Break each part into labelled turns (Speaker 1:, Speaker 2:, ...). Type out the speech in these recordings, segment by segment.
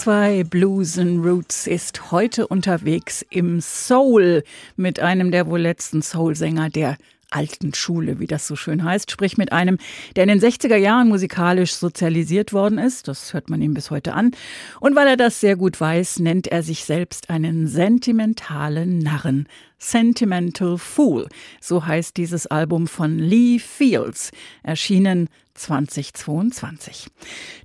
Speaker 1: HR2 Blues and Roots ist heute unterwegs im Soul mit einem der wohl letzten Soul-Sänger der alten Schule, wie das so schön heißt, sprich mit einem, der in den 60er Jahren musikalisch sozialisiert worden ist, das hört man ihm bis heute an, und weil er das sehr gut weiß, nennt er sich selbst einen sentimentalen Narren. Sentimental Fool, so heißt dieses Album von Lee Fields, erschienen 2022.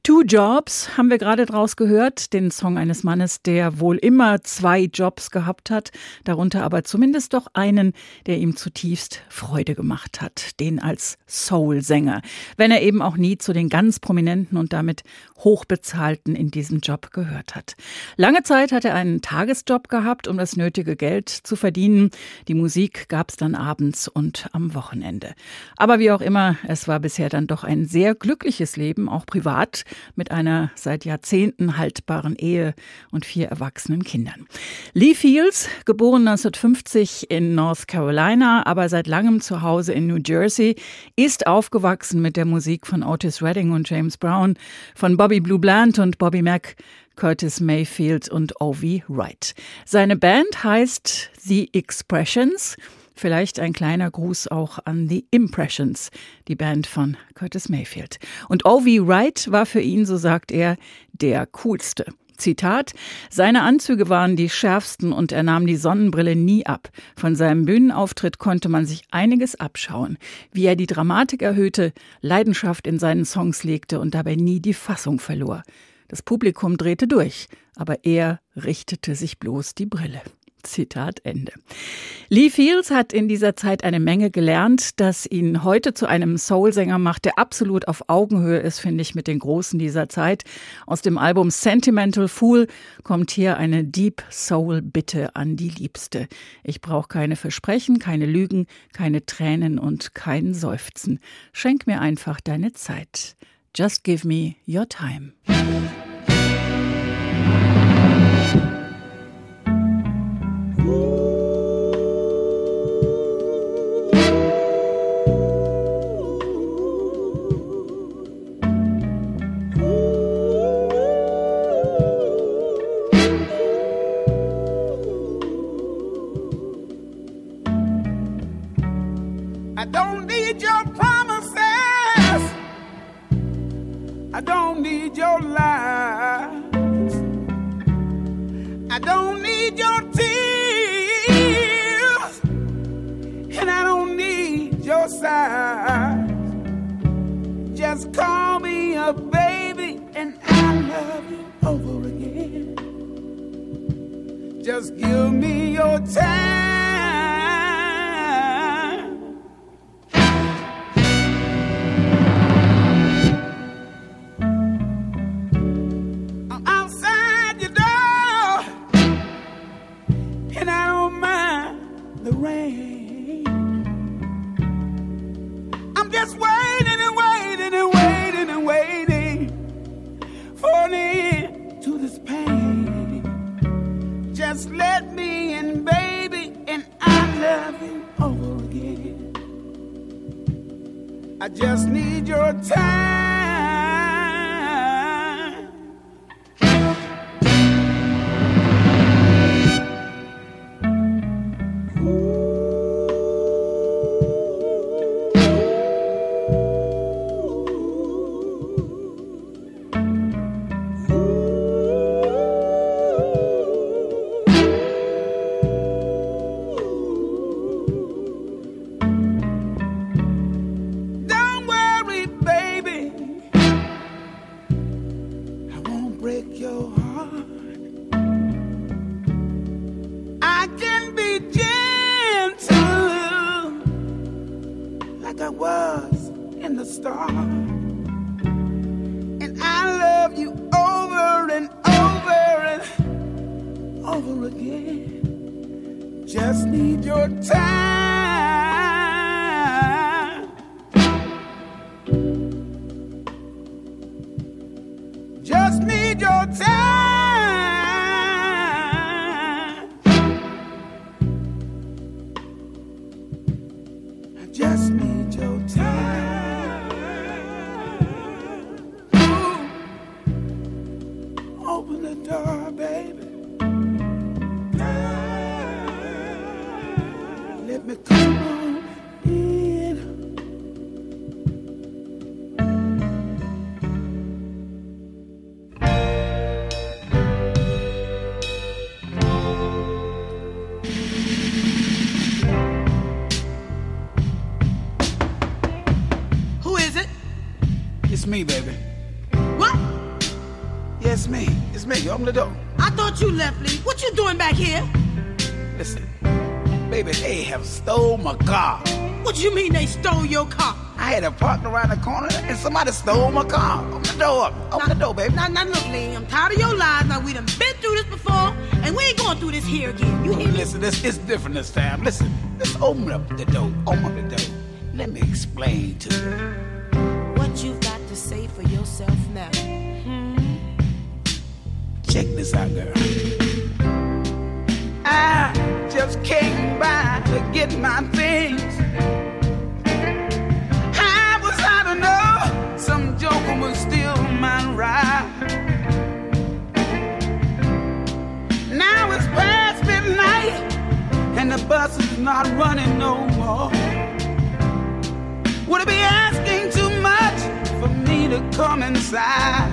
Speaker 1: Two Jobs haben wir gerade draus gehört, den Song eines Mannes, der wohl immer zwei Jobs gehabt hat, darunter aber zumindest doch einen, der ihm zutiefst Freude gemacht hat, den als Soul-Sänger, wenn er eben auch nie zu den ganz prominenten und damit hochbezahlten in diesem Job gehört hat. Lange Zeit hat er einen Tagesjob gehabt, um das nötige Geld zu verdienen. Die Musik gab es dann abends und am Wochenende. Aber wie auch immer, es war bisher dann doch ein sehr glückliches Leben, auch privat, mit einer seit Jahrzehnten haltbaren Ehe und vier erwachsenen Kindern. Lee Fields, geboren 1950 in North Carolina, aber seit langem zu Hause in New Jersey, ist aufgewachsen mit der Musik von Otis Redding und James Brown, von Bobby Blue Bland und Bobby Mack, Curtis Mayfield und Ovi Wright. Seine Band heißt The Expressions Vielleicht ein kleiner Gruß auch an The Impressions, die Band von Curtis Mayfield. Und O.V. Wright war für ihn, so sagt er, der coolste. Zitat, seine Anzüge waren die schärfsten und er nahm die Sonnenbrille nie ab. Von seinem Bühnenauftritt konnte man sich einiges abschauen, wie er die Dramatik erhöhte, Leidenschaft in seinen Songs legte und dabei nie die Fassung verlor. Das Publikum drehte durch, aber er richtete sich bloß die Brille. Zitat Ende. Lee Fields hat in dieser Zeit eine Menge gelernt, das ihn heute zu einem Soul-Sänger macht, der absolut auf Augenhöhe ist, finde ich, mit den Großen dieser Zeit. Aus dem Album Sentimental Fool kommt hier eine Deep Soul Bitte an die Liebste. Ich brauche keine Versprechen, keine Lügen, keine Tränen und kein Seufzen. Schenk mir einfach deine Zeit. Just give me your time.
Speaker 2: and I don't mind the rain. I'm just waiting and waiting and waiting and waiting for an end to this pain. Just let me in, baby, and I love you over again. I just need your time. break your heart. I can be gentle like I was in the start. And I love you over and over and over again. Just need your time. What? Yes, me. It's me. Open the door.
Speaker 3: I thought you left, Lee. What you doing back here?
Speaker 2: Listen, baby, they have stole my car.
Speaker 3: What you mean they stole your car?
Speaker 2: I had it parked around the corner and somebody stole my car. Open the door up. Open now, the door, baby.
Speaker 3: Now, now, look, Lee, I'm tired of your lies. Now, we done been through this before, and we ain't going through this here again. You hear me?
Speaker 2: Listen, this is different this time. Listen, just open up the door. Open up the door. Let me explain to you.
Speaker 3: For yourself now.
Speaker 2: Check this out, girl. I just came by to get my things. I was out to know some joker was still my ride. Now it's past midnight and the bus is not running no more. Would it be asking to come inside.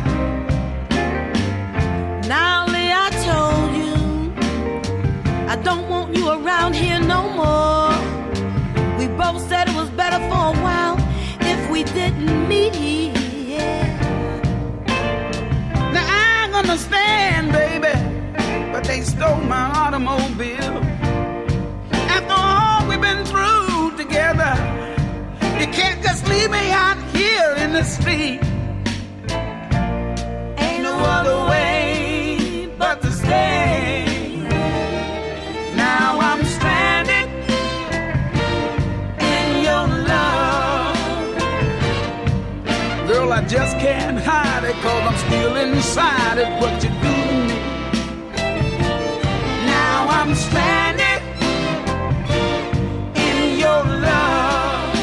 Speaker 3: Now, Lee, I told you, I don't want you around here no more. We both said it was better for a while if we didn't meet. Yeah.
Speaker 2: Now, I understand, baby, but they stole my automobile. After all we've been through together, you can't just leave me out here in the street
Speaker 3: other way but to
Speaker 2: stay. Now I'm stranded in your love. Girl, I just can't hide it cause I'm still inside it. What you do to me. Now I'm stranded in your love.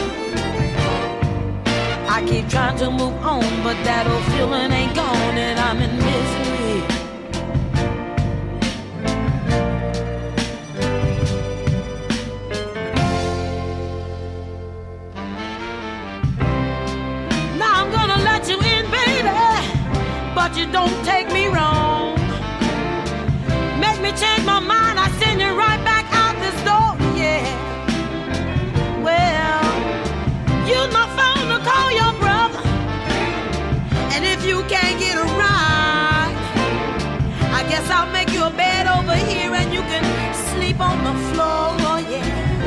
Speaker 3: I keep trying to move on, but that old feeling ain't gone, and I'm in Guess I'll make you a bed over here and you can sleep on the floor, oh yeah.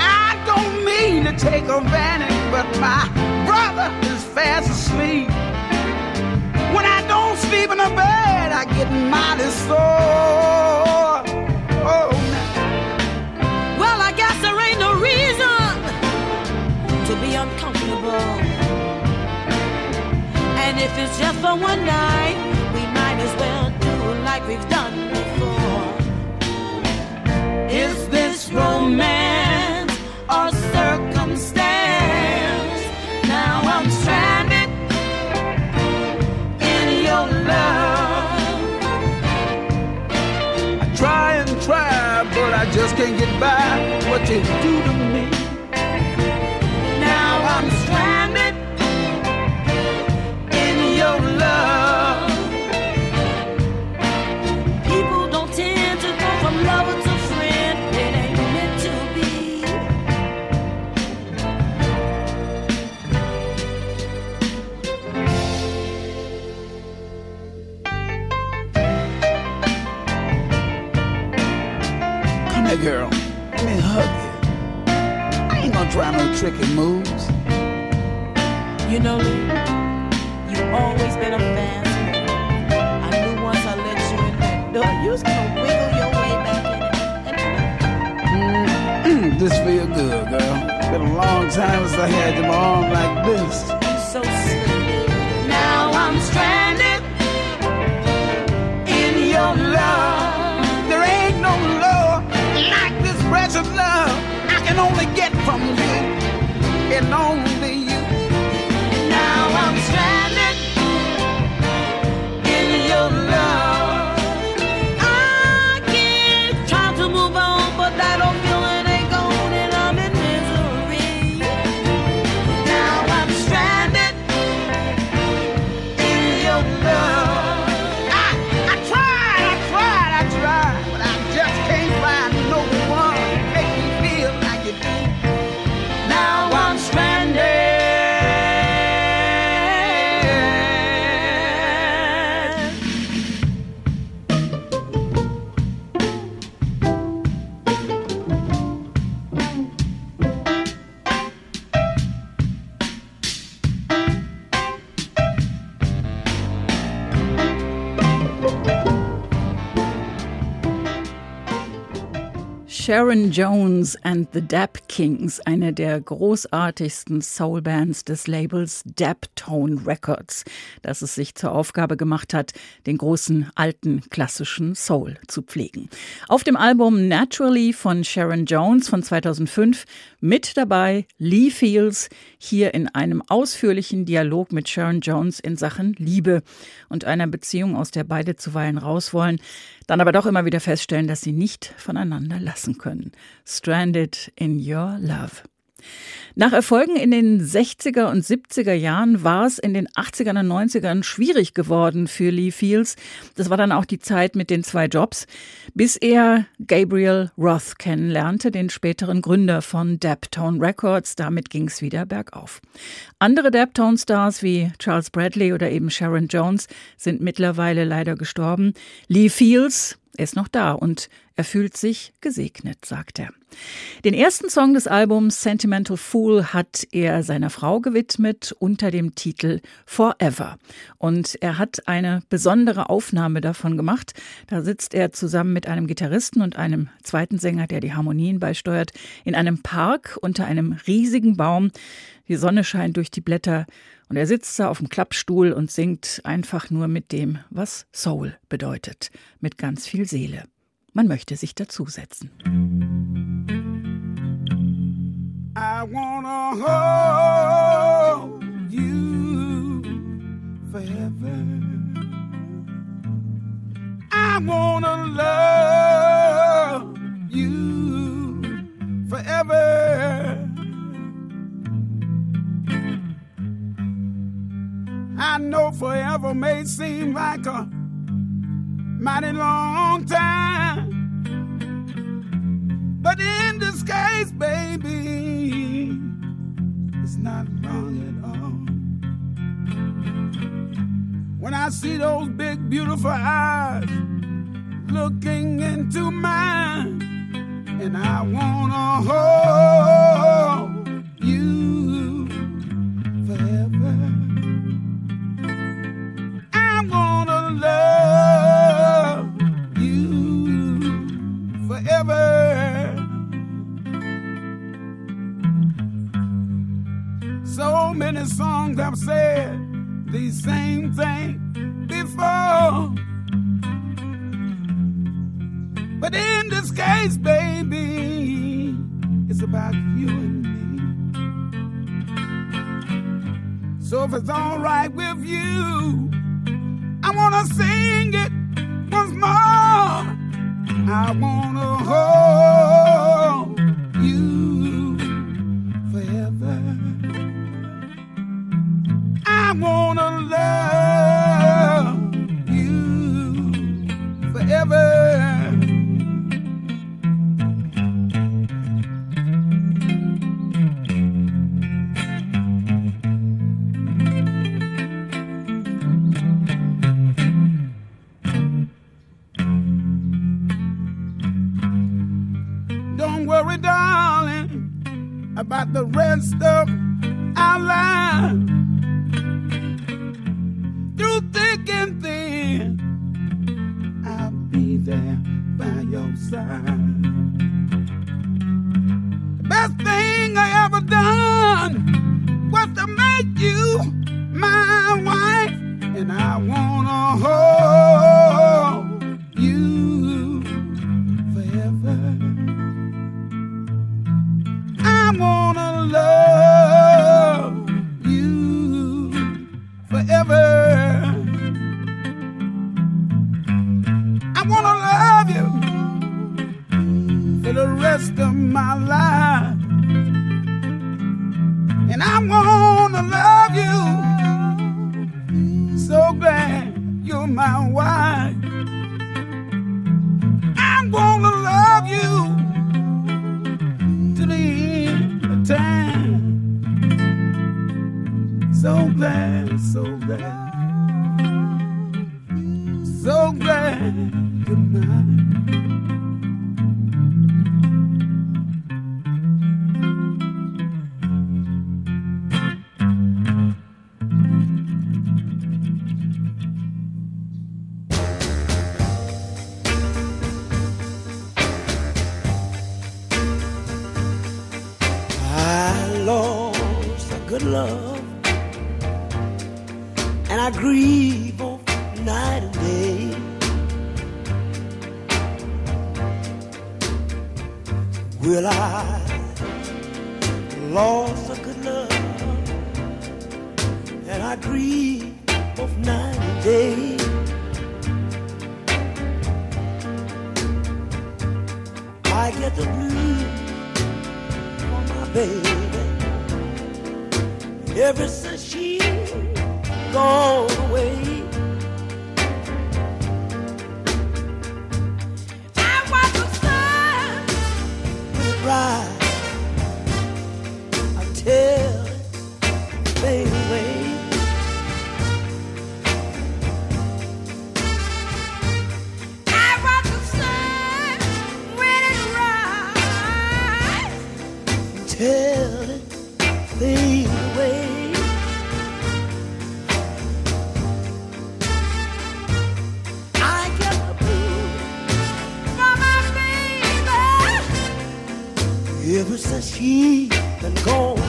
Speaker 2: I don't mean to take advantage, but my brother is fast asleep. When I don't sleep in the bed, I get mighty sore. Oh,
Speaker 3: Well, I guess there ain't no reason to be uncomfortable. And if it's just for one night, like we've done before. Is this romance or circumstance? Now I'm stranded in your love.
Speaker 2: I try and try, but I just can't get by what you and only get
Speaker 1: Sharon Jones and the Dap Kings, eine der großartigsten Soulbands des Labels Daptone Records, das es sich zur Aufgabe gemacht hat, den großen alten klassischen Soul zu pflegen. Auf dem Album Naturally von Sharon Jones von 2005 mit dabei Lee Fields, hier in einem ausführlichen Dialog mit Sharon Jones in Sachen Liebe und einer Beziehung, aus der beide zuweilen raus wollen, dann aber doch immer wieder feststellen, dass sie nicht voneinander lassen können. Stranded in Your Love. Nach Erfolgen in den 60er und 70er Jahren war es in den 80ern und 90ern schwierig geworden für Lee Fields. Das war dann auch die Zeit mit den zwei Jobs, bis er Gabriel Roth kennenlernte, den späteren Gründer von Daptone Records. Damit ging es wieder bergauf. Andere Daptone-Stars wie Charles Bradley oder eben Sharon Jones sind mittlerweile leider gestorben. Lee Fields Er ist noch da und er fühlt sich gesegnet, sagt er. Den ersten Song des Albums Sentimental Fool hat er seiner Frau gewidmet unter dem Titel Forever. Und er hat eine besondere Aufnahme davon gemacht. Da sitzt er zusammen mit einem Gitarristen und einem zweiten Sänger, der die Harmonien beisteuert, in einem Park unter einem riesigen Baum. Die Sonne scheint durch die Blätter und er sitzt da auf dem Klappstuhl und singt einfach nur mit dem, was Soul bedeutet, mit ganz viel Seele. Man möchte sich dazusetzen.
Speaker 2: I wanna hold you forever. I wanna love you forever. Know forever may seem like a mighty long time. But in this case, baby, it's not long at all. When I see those big, beautiful eyes looking into mine, and I wanna hold many songs have said the same thing before. But in this case, baby, it's about you and me. So if it's alright with you, I wanna sing it once more. I wanna hold side. The best thing I ever done was to make you my life. And I wanna love you. So glad you're my wife. I'm gonna love you to the end of time. So glad, so glad, so glad you're mine.
Speaker 4: sister, she gone away. I was a sun with. he can go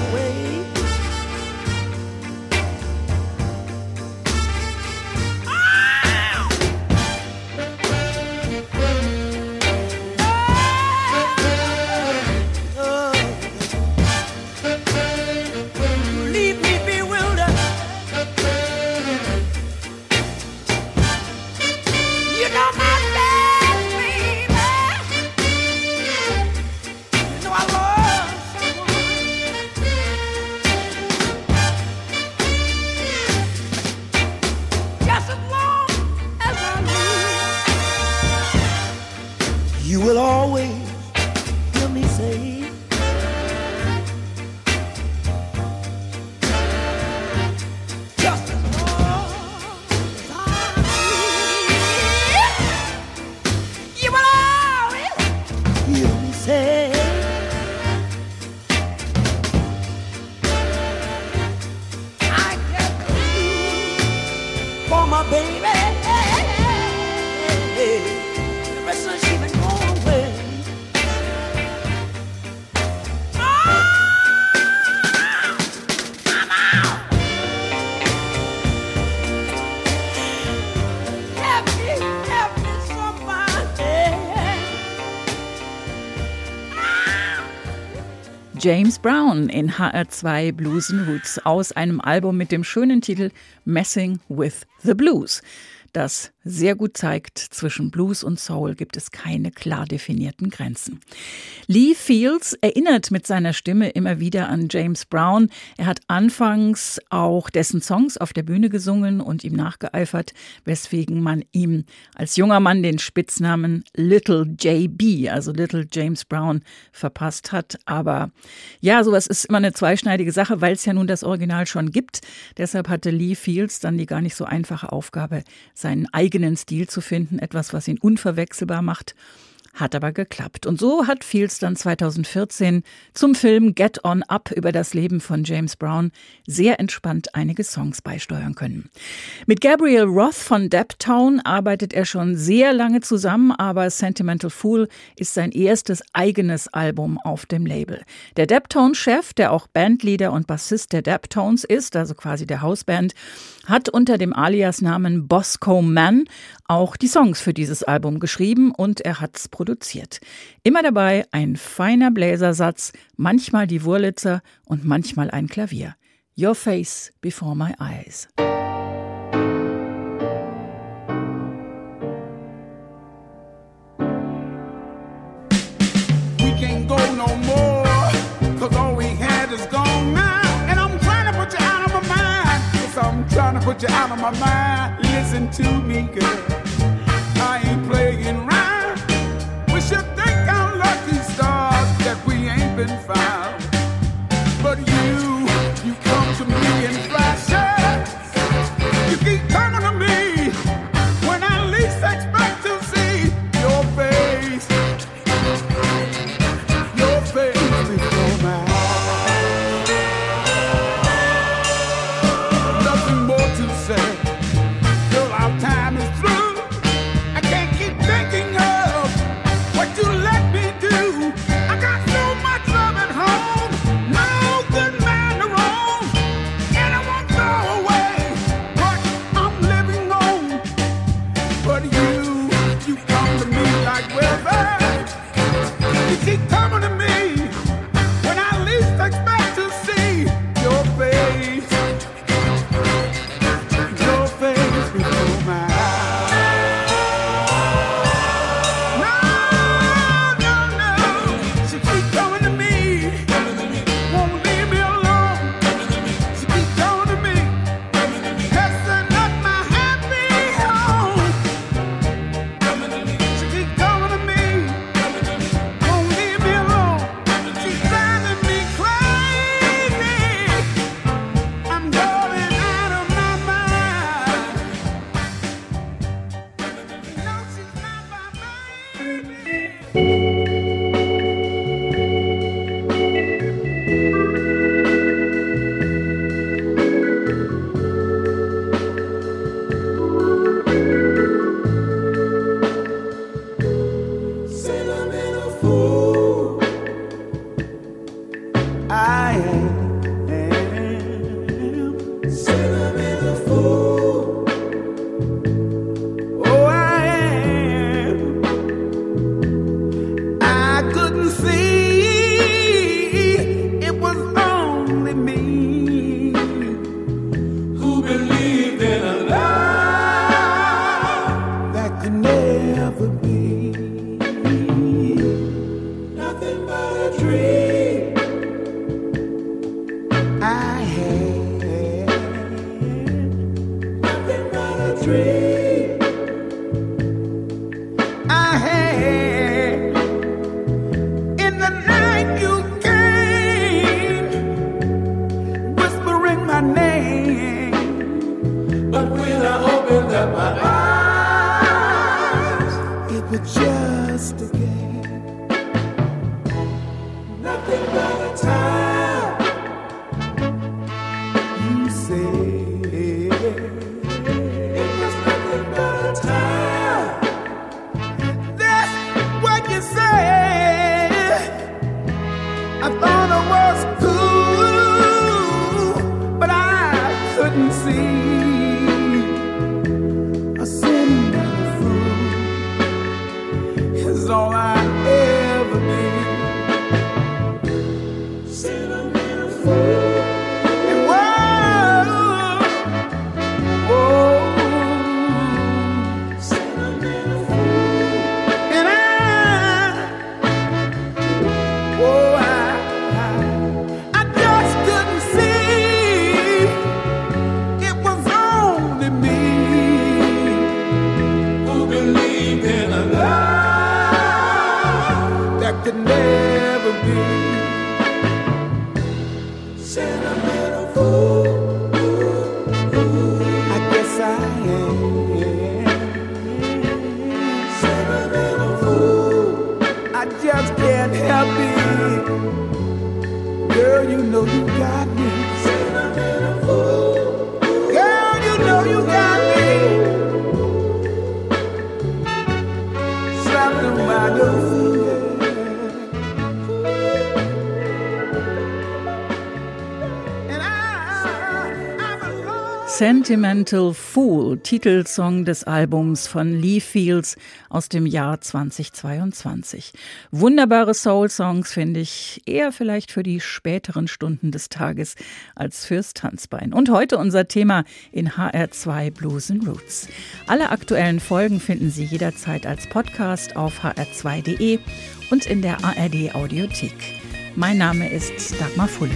Speaker 1: James Brown in HR2 Blues and Roots aus einem Album mit dem schönen Titel Messing with the Blues. Das sehr gut zeigt, zwischen Blues und Soul gibt es keine klar definierten Grenzen. Lee Fields erinnert mit seiner Stimme immer wieder an James Brown. Er hat anfangs auch dessen Songs auf der Bühne gesungen und ihm nachgeeifert, weswegen man ihm als junger Mann den Spitznamen Little JB, also Little James Brown, verpasst hat. Aber ja, sowas ist immer eine zweischneidige Sache, weil es ja nun das Original schon gibt. Deshalb hatte Lee Fields dann die gar nicht so einfache Aufgabe, seinen eigenen Stil zu finden, etwas, was ihn unverwechselbar macht. Hat aber geklappt. Und so hat Fields dann 2014 zum Film Get On Up über das Leben von James Brown sehr entspannt einige Songs beisteuern können. Mit Gabriel Roth von Daptown arbeitet er schon sehr lange zusammen, aber Sentimental Fool ist sein erstes eigenes Album auf dem Label. Der Daptone-Chef, der auch Bandleader und Bassist der Daptones ist, also quasi der Hausband, hat unter dem Aliasnamen Bosco Man auch die Songs für dieses Album geschrieben und er hat's produziert. Immer dabei ein feiner Bläsersatz, manchmal die Wurlitzer und manchmal ein Klavier. Your face before my eyes.
Speaker 2: Trying to put you out of my mind. Listen to me, girl. I ain't playing around. find. yeah.
Speaker 1: Sentimental Fool, Titelsong des Albums von Lee Fields aus dem Jahr 2022. Wunderbare Soul-Songs finde ich eher vielleicht für die späteren Stunden des Tages als fürs Tanzbein. Und heute unser Thema in HR2 Blues and Roots. Alle aktuellen Folgen finden Sie jederzeit als Podcast auf hr2.de und in der ARD Audiothek. Mein Name ist Dagmar Fulle.